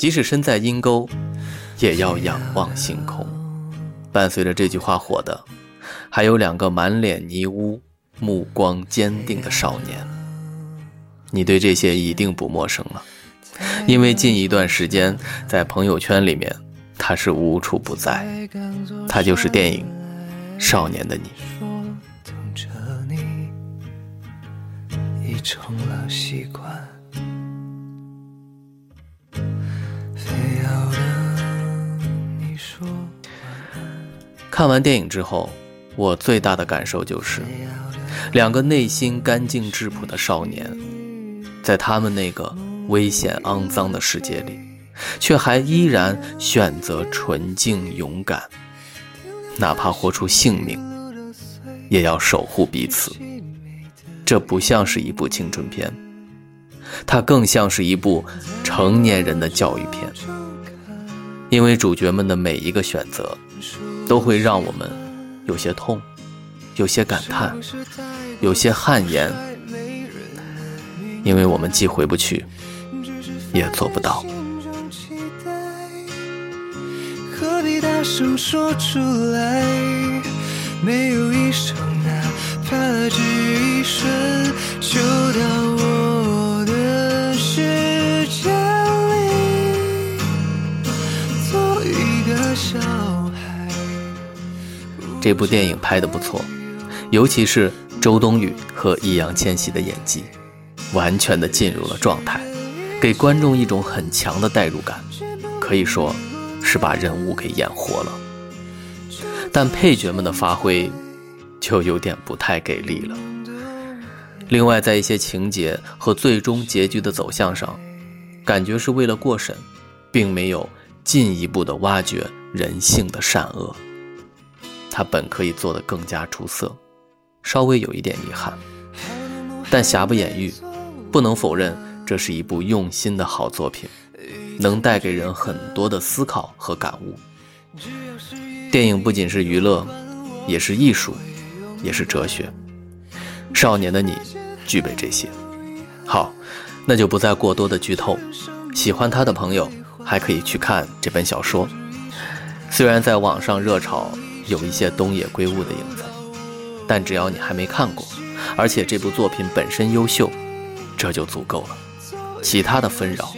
即使身在阴沟，也要仰望星空。伴随着这句话火的，还有两个满脸泥污、目光坚定的少年。你对这些一定不陌生了，因为近一段时间在朋友圈里面，他是无处不在。他就是电影《少年的你》。成了习惯。看完电影之后，我最大的感受就是，两个内心干净质朴的少年，在他们那个危险肮脏的世界里，却还依然选择纯净勇敢，哪怕豁出性命，也要守护彼此。这不像是一部青春片，它更像是一部成年人的教育片，因为主角们的每一个选择。都会让我们有些痛，有些感叹，有些汗颜，因为我们既回不去，也做不到。何必大声说出来？没有一声哪怕只一瞬，就到我这部电影拍得不错，尤其是周冬雨和易烊千玺的演技，完全的进入了状态，给观众一种很强的代入感，可以说是把人物给演活了。但配角们的发挥就有点不太给力了。另外，在一些情节和最终结局的走向上，感觉是为了过审，并没有进一步的挖掘人性的善恶。他本可以做得更加出色，稍微有一点遗憾，但瑕不掩瑜，不能否认这是一部用心的好作品，能带给人很多的思考和感悟。电影不仅是娱乐，也是艺术，也是哲学。少年的你具备这些。好，那就不再过多的剧透。喜欢他的朋友还可以去看这本小说，虽然在网上热炒。有一些东野圭吾的影子，但只要你还没看过，而且这部作品本身优秀，这就足够了。其他的纷扰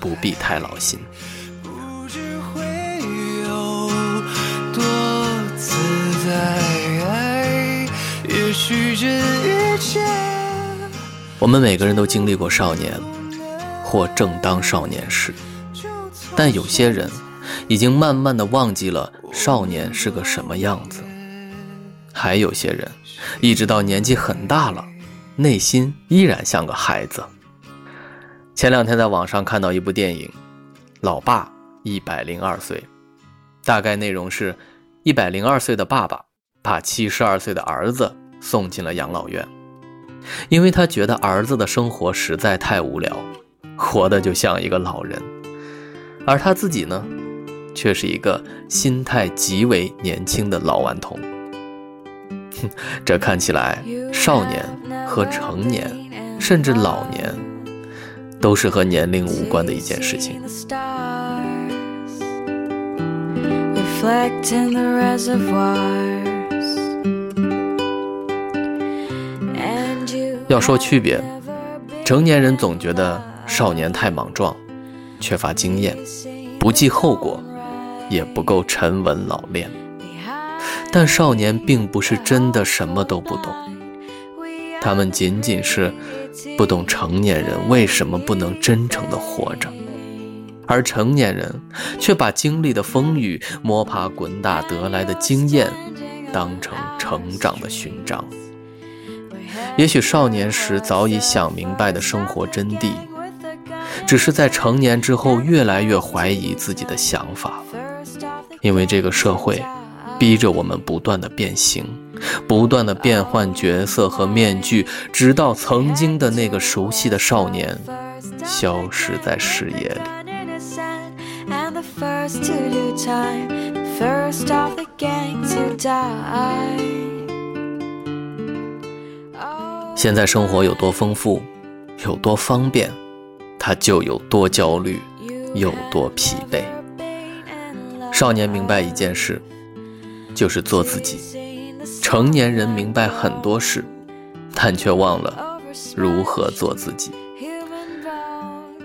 不必太劳心。我们每个人都经历过少年，或正当少年时，但有些人。已经慢慢的忘记了少年是个什么样子，还有些人，一直到年纪很大了，内心依然像个孩子。前两天在网上看到一部电影，《老爸一百零二岁》，大概内容是，一百零二岁的爸爸把七十二岁的儿子送进了养老院，因为他觉得儿子的生活实在太无聊，活得就像一个老人，而他自己呢？却是一个心态极为年轻的老顽童。这看起来，少年和成年，甚至老年，都是和年龄无关的一件事情。要说区别，成年人总觉得少年太莽撞，缺乏经验，不计后果。也不够沉稳老练，但少年并不是真的什么都不懂，他们仅仅是不懂成年人为什么不能真诚的活着，而成年人却把经历的风雨、摸爬滚打得来的经验当成成长的勋章。也许少年时早已想明白的生活真谛，只是在成年之后越来越怀疑自己的想法了。因为这个社会逼着我们不断的变形，不断的变换角色和面具，直到曾经的那个熟悉的少年消失在视野里。现在生活有多丰富，有多方便，他就有多焦虑，有多疲惫。少年明白一件事，就是做自己；成年人明白很多事，但却忘了如何做自己。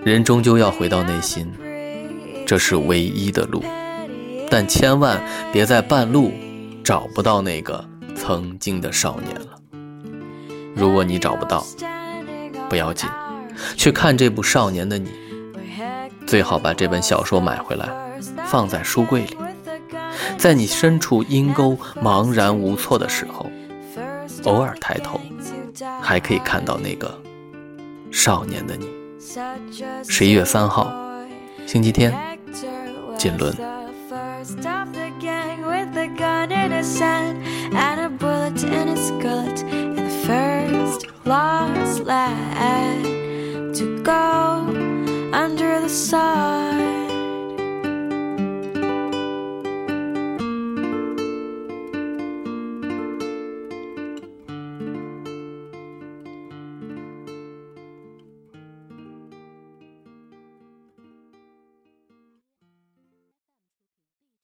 人终究要回到内心，这是唯一的路。但千万别在半路找不到那个曾经的少年了。如果你找不到，不要紧，去看这部《少年的你》，最好把这本小说买回来，放在书柜里，在你身处阴沟、茫然无措的时候，偶尔抬头，还可以看到那个少年的你。十一月三号，星期天，锦纶。lost lad to go under the sun.